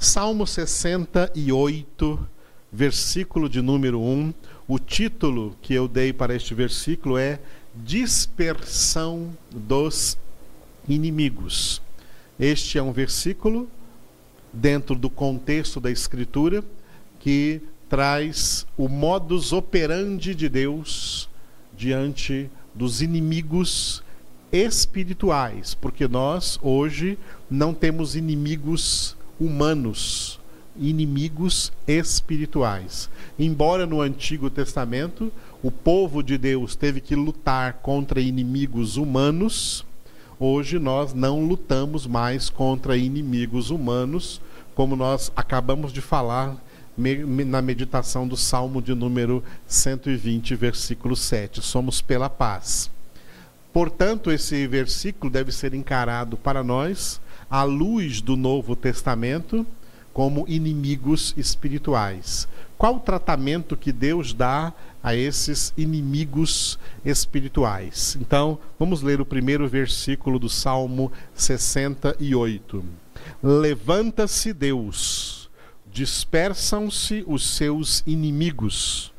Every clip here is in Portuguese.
Salmo 68, versículo de número 1. O título que eu dei para este versículo é Dispersão dos inimigos. Este é um versículo dentro do contexto da Escritura que traz o modus operandi de Deus diante dos inimigos espirituais, porque nós hoje não temos inimigos humanos, inimigos espirituais. Embora no Antigo Testamento o povo de Deus teve que lutar contra inimigos humanos, hoje nós não lutamos mais contra inimigos humanos, como nós acabamos de falar na meditação do Salmo de número 120, versículo 7. Somos pela paz. Portanto, esse versículo deve ser encarado para nós à luz do Novo Testamento como inimigos espirituais. Qual o tratamento que Deus dá a esses inimigos espirituais? Então, vamos ler o primeiro versículo do Salmo 68. Levanta-se Deus, dispersam-se os seus inimigos,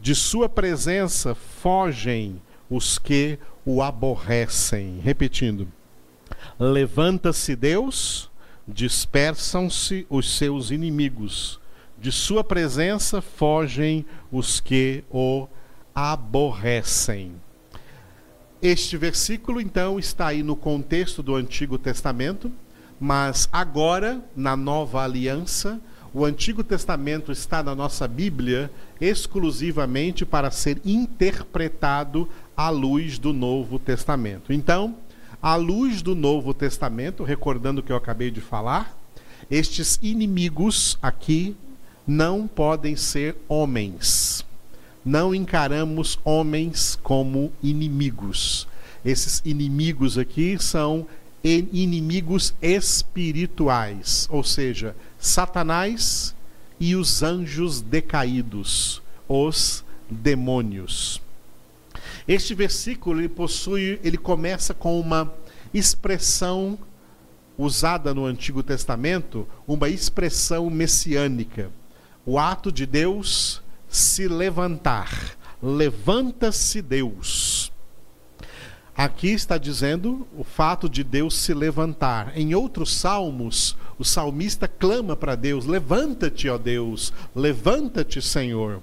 de sua presença fogem os que o aborrecem. Repetindo: Levanta-se Deus, dispersam-se os seus inimigos, de sua presença fogem os que o aborrecem. Este versículo, então, está aí no contexto do Antigo Testamento, mas agora, na nova aliança, o Antigo Testamento está na nossa Bíblia exclusivamente para ser interpretado à luz do Novo Testamento. Então, à luz do Novo Testamento, recordando o que eu acabei de falar, estes inimigos aqui não podem ser homens. Não encaramos homens como inimigos. Esses inimigos aqui são inimigos espirituais, ou seja, Satanás e os anjos decaídos, os demônios. Este versículo ele possui, ele começa com uma expressão usada no Antigo Testamento, uma expressão messiânica. O ato de Deus se levantar. Levanta-se Deus. Aqui está dizendo o fato de Deus se levantar. Em outros salmos, o salmista clama para Deus: Levanta-te, ó Deus, levanta-te, Senhor.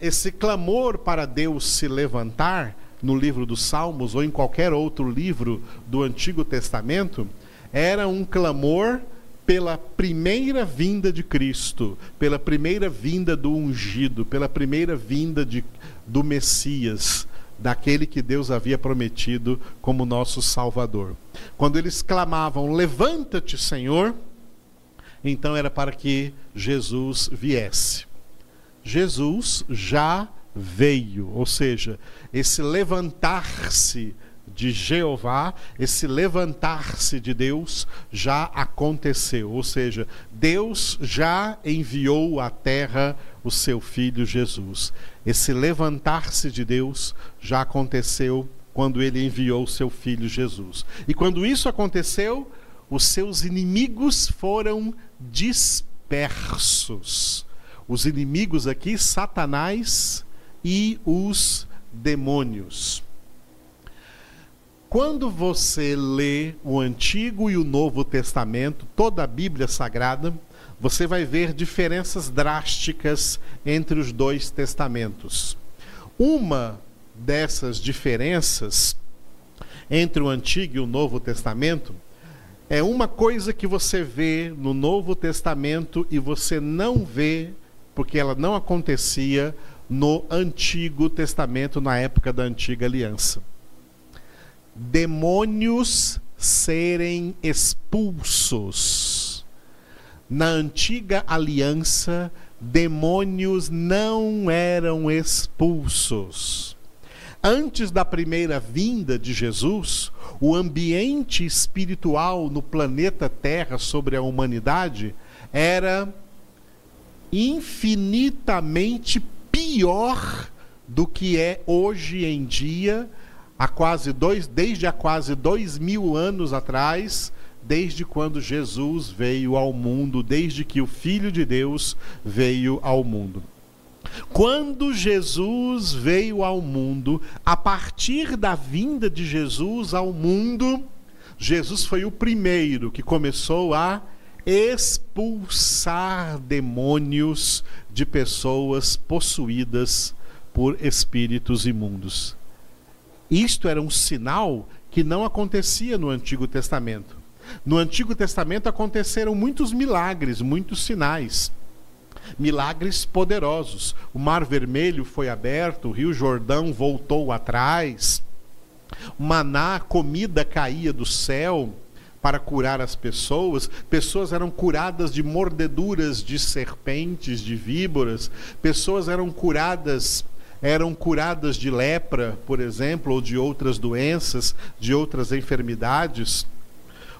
Esse clamor para Deus se levantar, no livro dos Salmos ou em qualquer outro livro do Antigo Testamento, era um clamor pela primeira vinda de Cristo, pela primeira vinda do ungido, pela primeira vinda de, do Messias, daquele que Deus havia prometido como nosso Salvador. Quando eles clamavam: Levanta-te, Senhor, então era para que Jesus viesse. Jesus já veio, ou seja, esse levantar-se de Jeová, esse levantar-se de Deus já aconteceu, ou seja, Deus já enviou à terra o seu filho Jesus. Esse levantar-se de Deus já aconteceu quando ele enviou o seu filho Jesus. E quando isso aconteceu, os seus inimigos foram dispersos. Os inimigos aqui, Satanás e os demônios. Quando você lê o Antigo e o Novo Testamento, toda a Bíblia Sagrada, você vai ver diferenças drásticas entre os dois testamentos. Uma dessas diferenças entre o Antigo e o Novo Testamento é uma coisa que você vê no Novo Testamento e você não vê porque ela não acontecia no Antigo Testamento, na época da Antiga Aliança. Demônios serem expulsos. Na Antiga Aliança, demônios não eram expulsos. Antes da primeira vinda de Jesus, o ambiente espiritual no planeta Terra sobre a humanidade era infinitamente pior do que é hoje em dia, há quase dois, desde há quase dois mil anos atrás, desde quando Jesus veio ao mundo, desde que o Filho de Deus veio ao mundo. Quando Jesus veio ao mundo, a partir da vinda de Jesus ao mundo, Jesus foi o primeiro que começou a expulsar demônios de pessoas possuídas por espíritos imundos. Isto era um sinal que não acontecia no Antigo Testamento. No Antigo Testamento aconteceram muitos milagres, muitos sinais. Milagres poderosos. O Mar Vermelho foi aberto, o Rio Jordão voltou atrás. Maná, comida caía do céu para curar as pessoas. Pessoas eram curadas de mordeduras de serpentes, de víboras. Pessoas eram curadas eram curadas de lepra, por exemplo, ou de outras doenças, de outras enfermidades.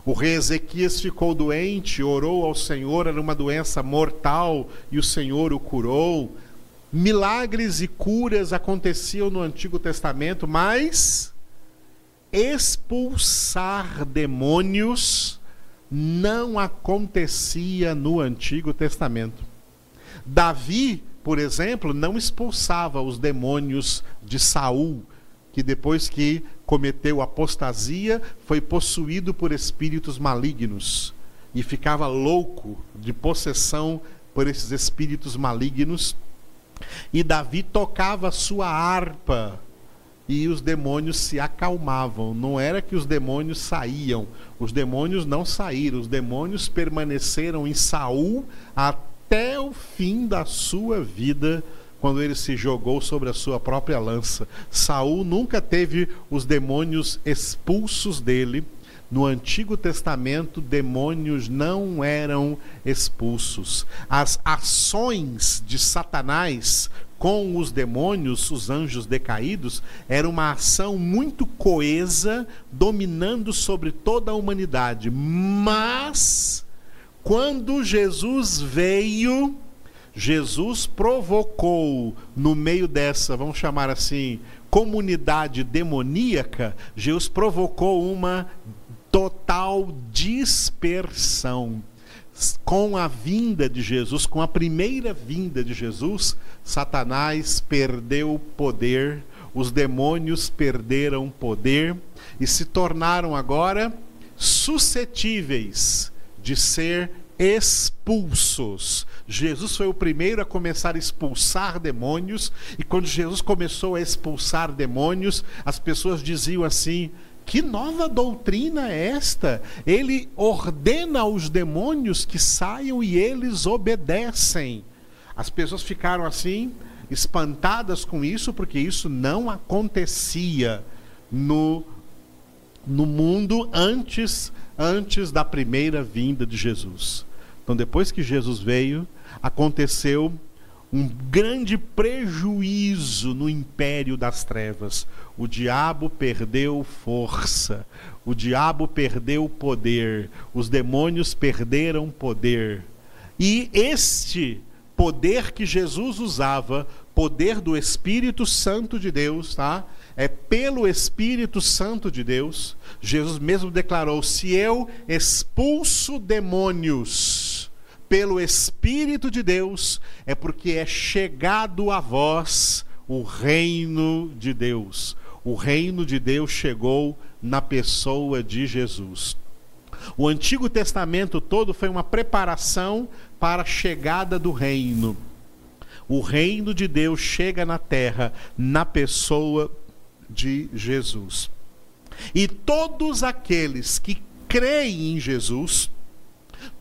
O rei Ezequias ficou doente, orou ao Senhor, era uma doença mortal e o Senhor o curou. Milagres e curas aconteciam no Antigo Testamento, mas expulsar demônios não acontecia no Antigo Testamento. Davi, por exemplo, não expulsava os demônios de Saul, que depois que cometeu apostasia, foi possuído por espíritos malignos e ficava louco de possessão por esses espíritos malignos. E Davi tocava sua harpa e os demônios se acalmavam. Não era que os demônios saíam, os demônios não saíram, os demônios permaneceram em Saul até o fim da sua vida, quando ele se jogou sobre a sua própria lança. Saul nunca teve os demônios expulsos dele. No Antigo Testamento, demônios não eram expulsos. As ações de Satanás com os demônios, os anjos decaídos, era uma ação muito coesa, dominando sobre toda a humanidade. Mas, quando Jesus veio, Jesus provocou no meio dessa, vamos chamar assim, comunidade demoníaca, Jesus provocou uma total dispersão com a vinda de Jesus, com a primeira vinda de Jesus, Satanás perdeu poder, os demônios perderam poder e se tornaram agora suscetíveis de ser expulsos. Jesus foi o primeiro a começar a expulsar demônios, e quando Jesus começou a expulsar demônios, as pessoas diziam assim: que nova doutrina é esta? Ele ordena aos demônios que saiam e eles obedecem. As pessoas ficaram assim, espantadas com isso, porque isso não acontecia no, no mundo antes, antes da primeira vinda de Jesus. Então, depois que Jesus veio, aconteceu um grande prejuízo no império das trevas. O diabo perdeu força, o diabo perdeu poder, os demônios perderam poder. E este poder que Jesus usava, poder do Espírito Santo de Deus, tá? É pelo Espírito Santo de Deus. Jesus mesmo declarou: se eu expulso demônios, pelo Espírito de Deus, é porque é chegado a vós o reino de Deus. O reino de Deus chegou na pessoa de Jesus. O Antigo Testamento todo foi uma preparação para a chegada do reino. O reino de Deus chega na terra na pessoa de Jesus. E todos aqueles que creem em Jesus,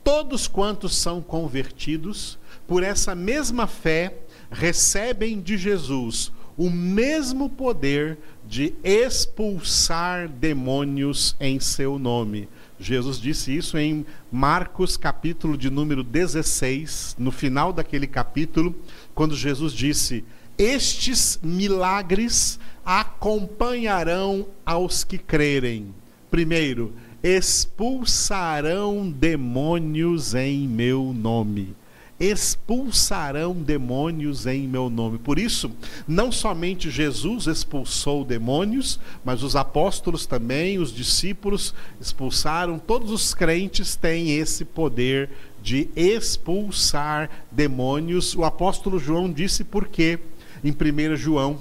Todos quantos são convertidos, por essa mesma fé, recebem de Jesus o mesmo poder de expulsar demônios em seu nome. Jesus disse isso em Marcos, capítulo de número 16, no final daquele capítulo, quando Jesus disse: Estes milagres acompanharão aos que crerem. Primeiro, expulsarão demônios em meu nome. expulsarão demônios em meu nome. Por isso, não somente Jesus expulsou demônios, mas os apóstolos também, os discípulos expulsaram, todos os crentes têm esse poder de expulsar demônios. O apóstolo João disse por quê em 1 João.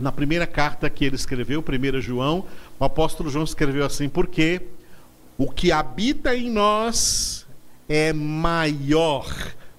Na primeira carta que ele escreveu, 1 João, o apóstolo João escreveu assim: porque o que habita em nós é maior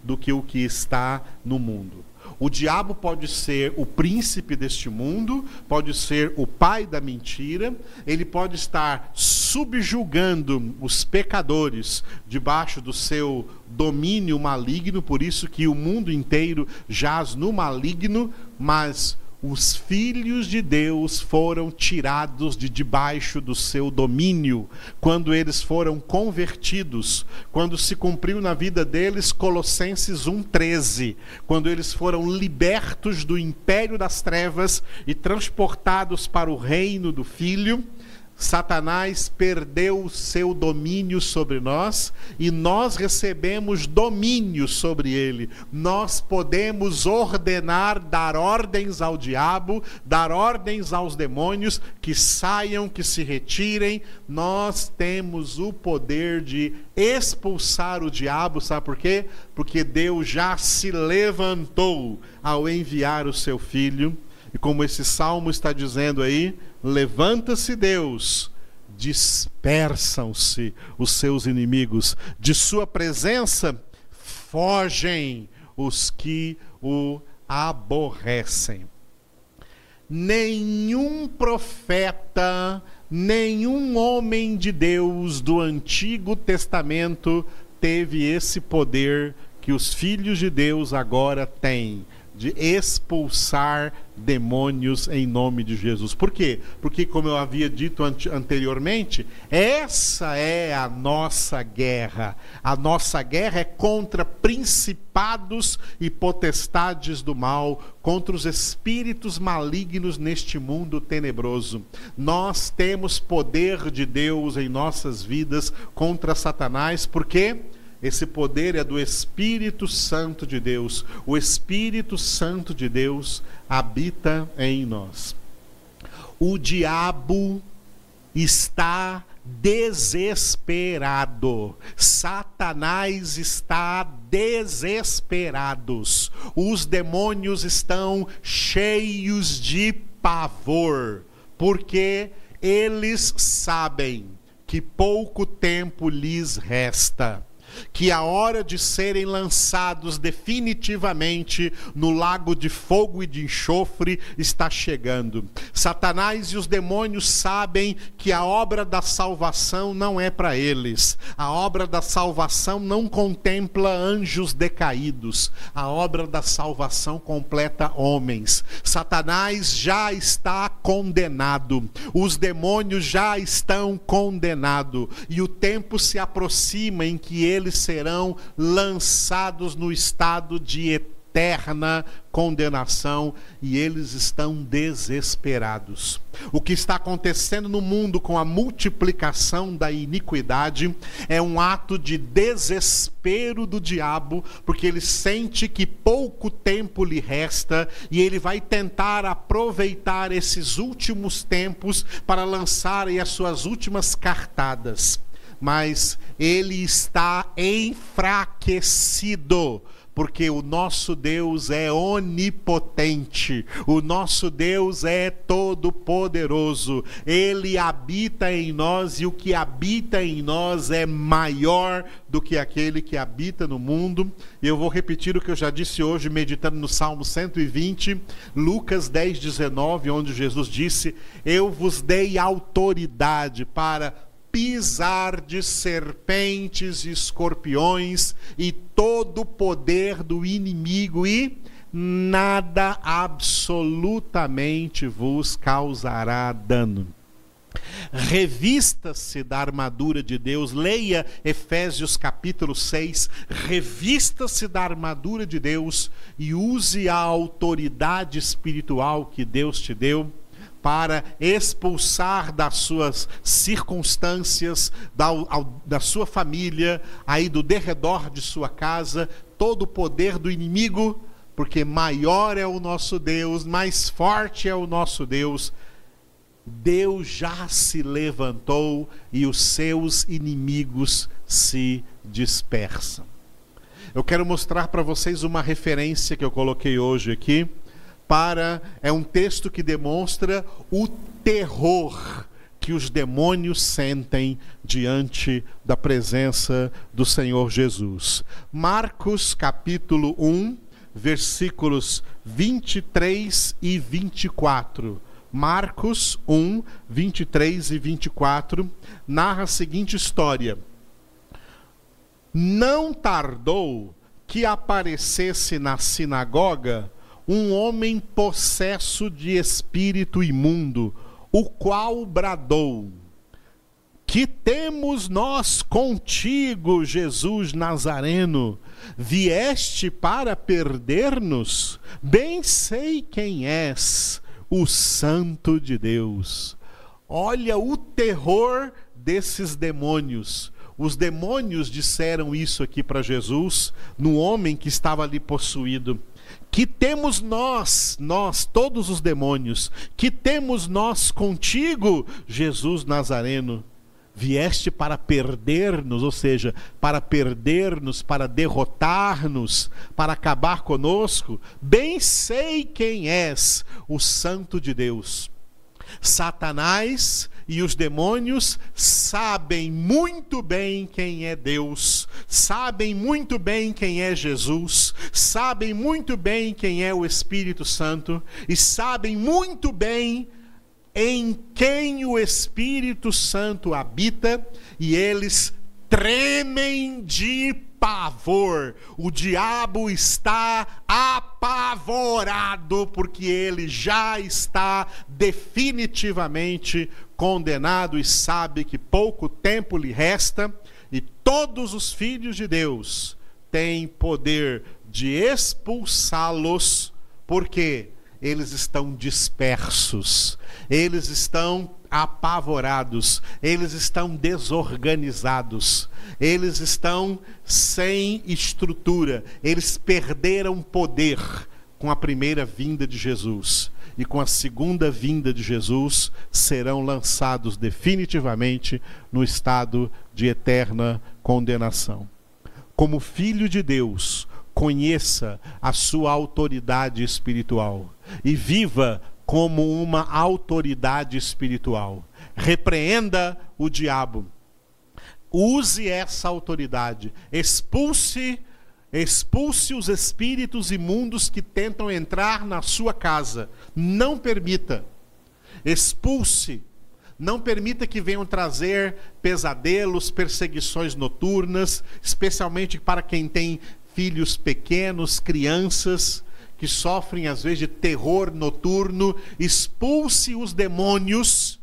do que o que está no mundo. O diabo pode ser o príncipe deste mundo, pode ser o pai da mentira, ele pode estar subjugando os pecadores debaixo do seu domínio maligno, por isso que o mundo inteiro jaz no maligno, mas os filhos de Deus foram tirados de debaixo do seu domínio, quando eles foram convertidos, quando se cumpriu na vida deles Colossenses 1:13, quando eles foram libertos do império das trevas e transportados para o reino do filho Satanás perdeu o seu domínio sobre nós e nós recebemos domínio sobre ele. Nós podemos ordenar, dar ordens ao diabo, dar ordens aos demônios que saiam, que se retirem. Nós temos o poder de expulsar o diabo, sabe por quê? Porque Deus já se levantou ao enviar o seu filho. E como esse salmo está dizendo aí, Levanta-se Deus, dispersam-se os seus inimigos, de sua presença fogem os que o aborrecem. Nenhum profeta, nenhum homem de Deus do Antigo Testamento teve esse poder que os filhos de Deus agora têm de expulsar demônios em nome de Jesus. Por quê? Porque, como eu havia dito anteriormente, essa é a nossa guerra. A nossa guerra é contra principados e potestades do mal, contra os espíritos malignos neste mundo tenebroso. Nós temos poder de Deus em nossas vidas contra Satanás, porque quê? Esse poder é do Espírito Santo de Deus. O Espírito Santo de Deus habita em nós. O diabo está desesperado. Satanás está desesperados. Os demônios estão cheios de pavor, porque eles sabem que pouco tempo lhes resta que a hora de serem lançados definitivamente no lago de fogo e de enxofre está chegando. Satanás e os demônios sabem que a obra da salvação não é para eles. A obra da salvação não contempla anjos decaídos. A obra da salvação completa homens. Satanás já está condenado. Os demônios já estão condenados. E o tempo se aproxima em que ele eles serão lançados no estado de eterna condenação e eles estão desesperados. O que está acontecendo no mundo com a multiplicação da iniquidade é um ato de desespero do diabo, porque ele sente que pouco tempo lhe resta e ele vai tentar aproveitar esses últimos tempos para lançar as suas últimas cartadas mas ele está enfraquecido porque o nosso Deus é onipotente, o nosso Deus é todo-poderoso, ele habita em nós e o que habita em nós é maior do que aquele que habita no mundo. E eu vou repetir o que eu já disse hoje, meditando no Salmo 120, Lucas 10, 19, onde Jesus disse: Eu vos dei autoridade para pisar de serpentes e escorpiões e todo o poder do inimigo e nada absolutamente vos causará dano. Revista-se da armadura de Deus, leia Efésios capítulo 6, revista-se da armadura de Deus e use a autoridade espiritual que Deus te deu para expulsar das suas circunstâncias, da, da sua família, aí do derredor de sua casa, todo o poder do inimigo, porque maior é o nosso Deus, mais forte é o nosso Deus. Deus já se levantou e os seus inimigos se dispersam. Eu quero mostrar para vocês uma referência que eu coloquei hoje aqui para é um texto que demonstra o terror que os demônios sentem diante da presença do Senhor Jesus. Marcos capítulo 1, versículos 23 e 24. Marcos 1, 23 e 24 narra a seguinte história: Não tardou que aparecesse na sinagoga um homem possesso de espírito imundo, o qual bradou: Que temos nós contigo, Jesus Nazareno? Vieste para perder-nos? Bem sei quem és, o Santo de Deus. Olha o terror desses demônios. Os demônios disseram isso aqui para Jesus, no homem que estava ali possuído que temos nós, nós, todos os demônios, que temos nós contigo, Jesus Nazareno. Vieste para perder-nos, ou seja, para perder-nos, para derrotar-nos, para acabar conosco. Bem sei quem és, o Santo de Deus. Satanás e os demônios sabem muito bem quem é Deus, sabem muito bem quem é Jesus, sabem muito bem quem é o Espírito Santo e sabem muito bem em quem o Espírito Santo habita e eles tremem de pavor. O diabo está apavorado porque ele já está definitivamente condenado e sabe que pouco tempo lhe resta e todos os filhos de Deus têm poder de expulsá-los porque eles estão dispersos, eles estão apavorados, eles estão desorganizados, eles estão sem estrutura, eles perderam poder com a primeira vinda de Jesus. E com a segunda vinda de Jesus serão lançados definitivamente no estado de eterna condenação. Como filho de Deus, conheça a sua autoridade espiritual e viva como uma autoridade espiritual. Repreenda o diabo. Use essa autoridade. Expulse expulse os espíritos imundos que tentam entrar na sua casa. Não permita. Expulse. Não permita que venham trazer pesadelos, perseguições noturnas, especialmente para quem tem filhos pequenos, crianças que sofrem às vezes de terror noturno, expulse os demônios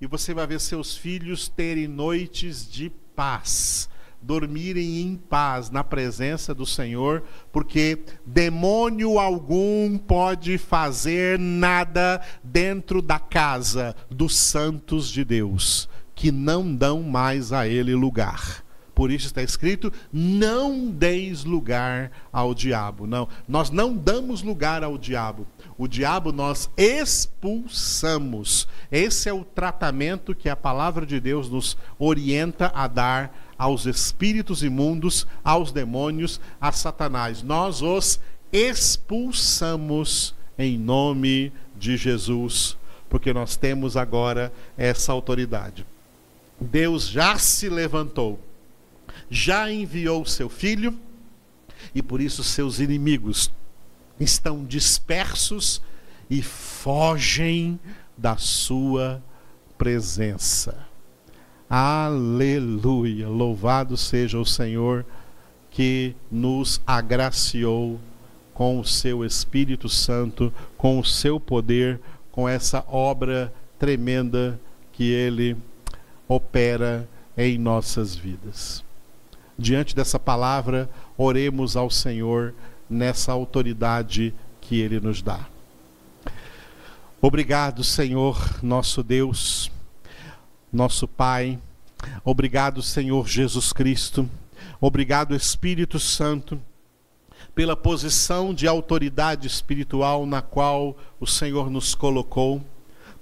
e você vai ver seus filhos terem noites de paz, dormirem em paz na presença do Senhor, porque demônio algum pode fazer nada dentro da casa dos santos de Deus, que não dão mais a ele lugar. Por isso está escrito: não deis lugar ao diabo. Não, nós não damos lugar ao diabo. O diabo nós expulsamos. Esse é o tratamento que a palavra de Deus nos orienta a dar aos espíritos imundos, aos demônios, a Satanás. Nós os expulsamos em nome de Jesus, porque nós temos agora essa autoridade. Deus já se levantou já enviou seu filho e por isso seus inimigos estão dispersos e fogem da sua presença. Aleluia! Louvado seja o Senhor que nos agraciou com o seu Espírito Santo, com o seu poder, com essa obra tremenda que ele opera em nossas vidas diante dessa palavra, oremos ao Senhor nessa autoridade que Ele nos dá. Obrigado, Senhor, nosso Deus, nosso Pai. Obrigado, Senhor Jesus Cristo. Obrigado, Espírito Santo, pela posição de autoridade espiritual na qual o Senhor nos colocou,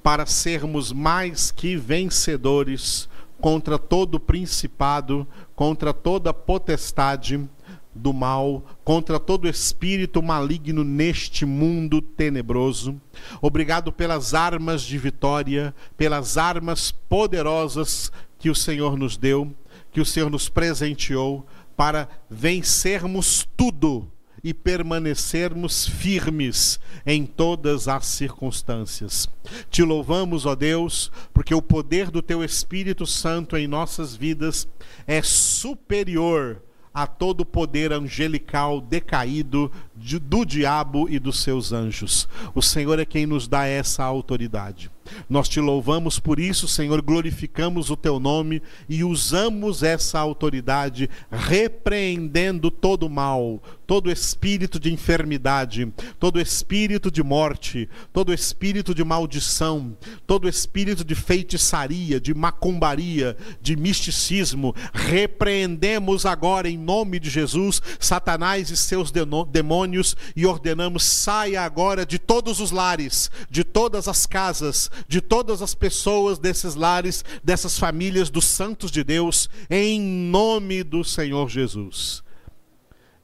para sermos mais que vencedores contra todo principado, contra toda potestade do mal, contra todo espírito maligno neste mundo tenebroso. Obrigado pelas armas de vitória, pelas armas poderosas que o Senhor nos deu, que o Senhor nos presenteou para vencermos tudo e permanecermos firmes em todas as circunstâncias. Te louvamos, ó Deus, porque o poder do teu Espírito Santo em nossas vidas é superior a todo poder angelical decaído de, do diabo e dos seus anjos. O Senhor é quem nos dá essa autoridade. Nós te louvamos por isso, Senhor, glorificamos o teu nome e usamos essa autoridade repreendendo todo mal, todo espírito de enfermidade, todo espírito de morte, todo espírito de maldição, todo espírito de feitiçaria, de macumbaria, de misticismo. Repreendemos agora em nome de Jesus Satanás e seus demônios e ordenamos saia agora de todos os lares, de todas as casas, de todas as pessoas desses lares, dessas famílias dos santos de Deus, em nome do Senhor Jesus.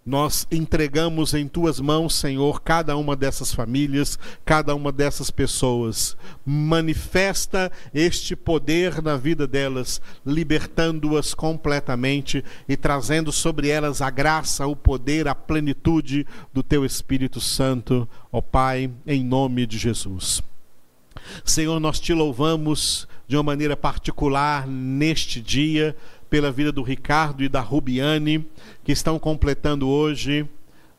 Nós entregamos em tuas mãos, Senhor, cada uma dessas famílias, cada uma dessas pessoas. Manifesta este poder na vida delas, libertando-as completamente e trazendo sobre elas a graça, o poder, a plenitude do teu Espírito Santo, ó Pai, em nome de Jesus. Senhor, nós te louvamos de uma maneira particular neste dia pela vida do Ricardo e da Rubiane, que estão completando hoje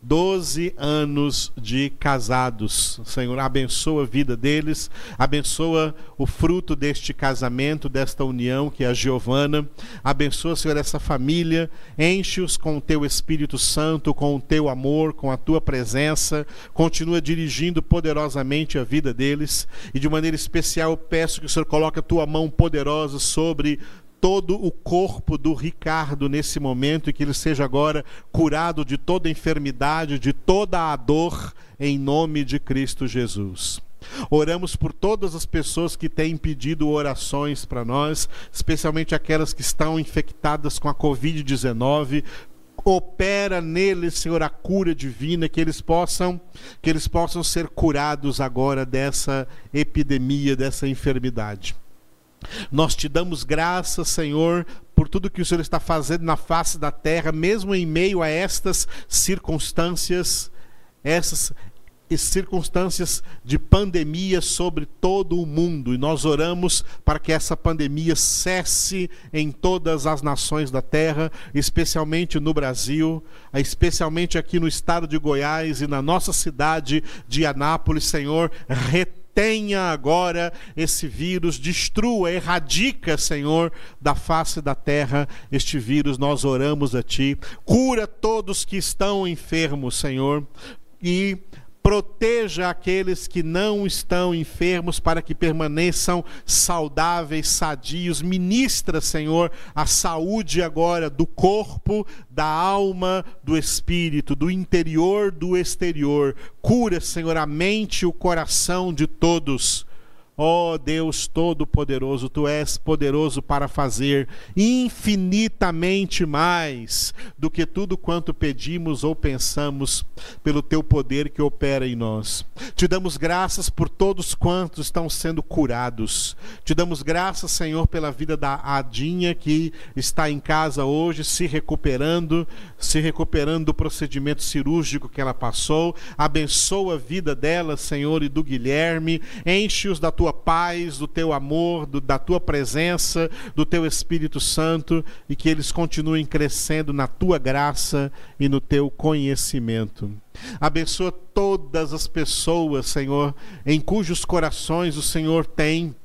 12 anos de casados. Senhor, abençoa a vida deles, abençoa o fruto deste casamento, desta união, que é a Giovana. Abençoa, Senhor, essa família. Enche-os com o teu Espírito Santo, com o teu amor, com a tua presença. Continua dirigindo poderosamente a vida deles. E de maneira especial, eu peço que o Senhor coloque a tua mão poderosa sobre todo o corpo do Ricardo nesse momento e que ele seja agora curado de toda enfermidade, de toda a dor, em nome de Cristo Jesus. Oramos por todas as pessoas que têm pedido orações para nós, especialmente aquelas que estão infectadas com a Covid-19. Opera neles, Senhor, a cura divina, que eles possam, que eles possam ser curados agora dessa epidemia, dessa enfermidade. Nós te damos graças, Senhor, por tudo que o Senhor está fazendo na face da terra, mesmo em meio a estas circunstâncias, essas circunstâncias de pandemia sobre todo o mundo. E nós oramos para que essa pandemia cesse em todas as nações da terra, especialmente no Brasil, especialmente aqui no estado de Goiás e na nossa cidade de Anápolis, Senhor, detenha agora esse vírus, destrua, erradica, Senhor, da face da terra este vírus. Nós oramos a Ti. Cura todos que estão enfermos, Senhor, e proteja aqueles que não estão enfermos para que permaneçam saudáveis, sadios. Ministra, Senhor, a saúde agora do corpo, da alma, do espírito, do interior, do exterior. Cura, Senhor, a mente e o coração de todos Ó oh, Deus Todo-Poderoso, tu és poderoso para fazer infinitamente mais do que tudo quanto pedimos ou pensamos, pelo teu poder que opera em nós. Te damos graças por todos quantos estão sendo curados. Te damos graças, Senhor, pela vida da Adinha que está em casa hoje, se recuperando, se recuperando do procedimento cirúrgico que ela passou. Abençoa a vida dela, Senhor, e do Guilherme. Enche-os da tua tua paz, do teu amor, do, da tua presença, do teu Espírito Santo e que eles continuem crescendo na tua graça e no teu conhecimento. Abençoa todas as pessoas, Senhor, em cujos corações o Senhor tem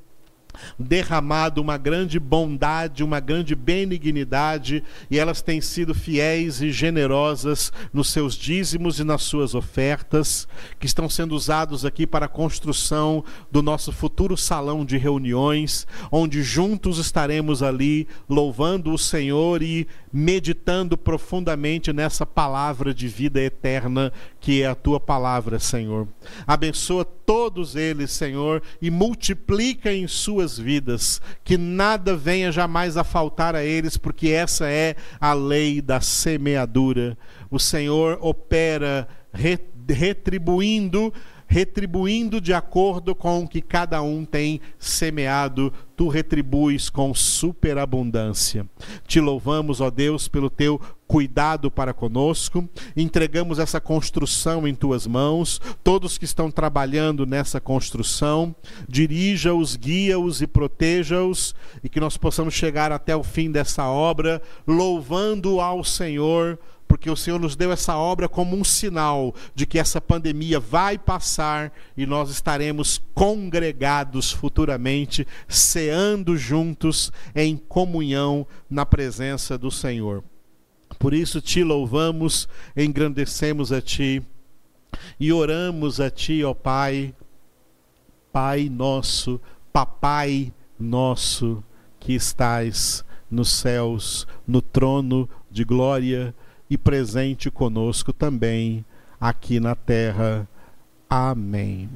derramado uma grande bondade, uma grande benignidade, e elas têm sido fiéis e generosas nos seus dízimos e nas suas ofertas, que estão sendo usados aqui para a construção do nosso futuro salão de reuniões, onde juntos estaremos ali louvando o Senhor e meditando profundamente nessa palavra de vida eterna que é a tua palavra, Senhor. Abençoa todos eles, Senhor, e multiplica em suas vidas, que nada venha jamais a faltar a eles, porque essa é a lei da semeadura. O Senhor opera retribuindo retribuindo de acordo com o que cada um tem semeado, tu retribuis com superabundância. Te louvamos, ó Deus, pelo teu cuidado para conosco. Entregamos essa construção em tuas mãos, todos que estão trabalhando nessa construção, dirija-os, guia-os e proteja-os, e que nós possamos chegar até o fim dessa obra, louvando ao Senhor porque o Senhor nos deu essa obra como um sinal de que essa pandemia vai passar e nós estaremos congregados futuramente, ceando juntos em comunhão na presença do Senhor. Por isso te louvamos, engrandecemos a ti e oramos a ti, ó Pai, Pai nosso, Papai nosso que estais nos céus, no trono de glória e presente conosco também aqui na terra. Amém.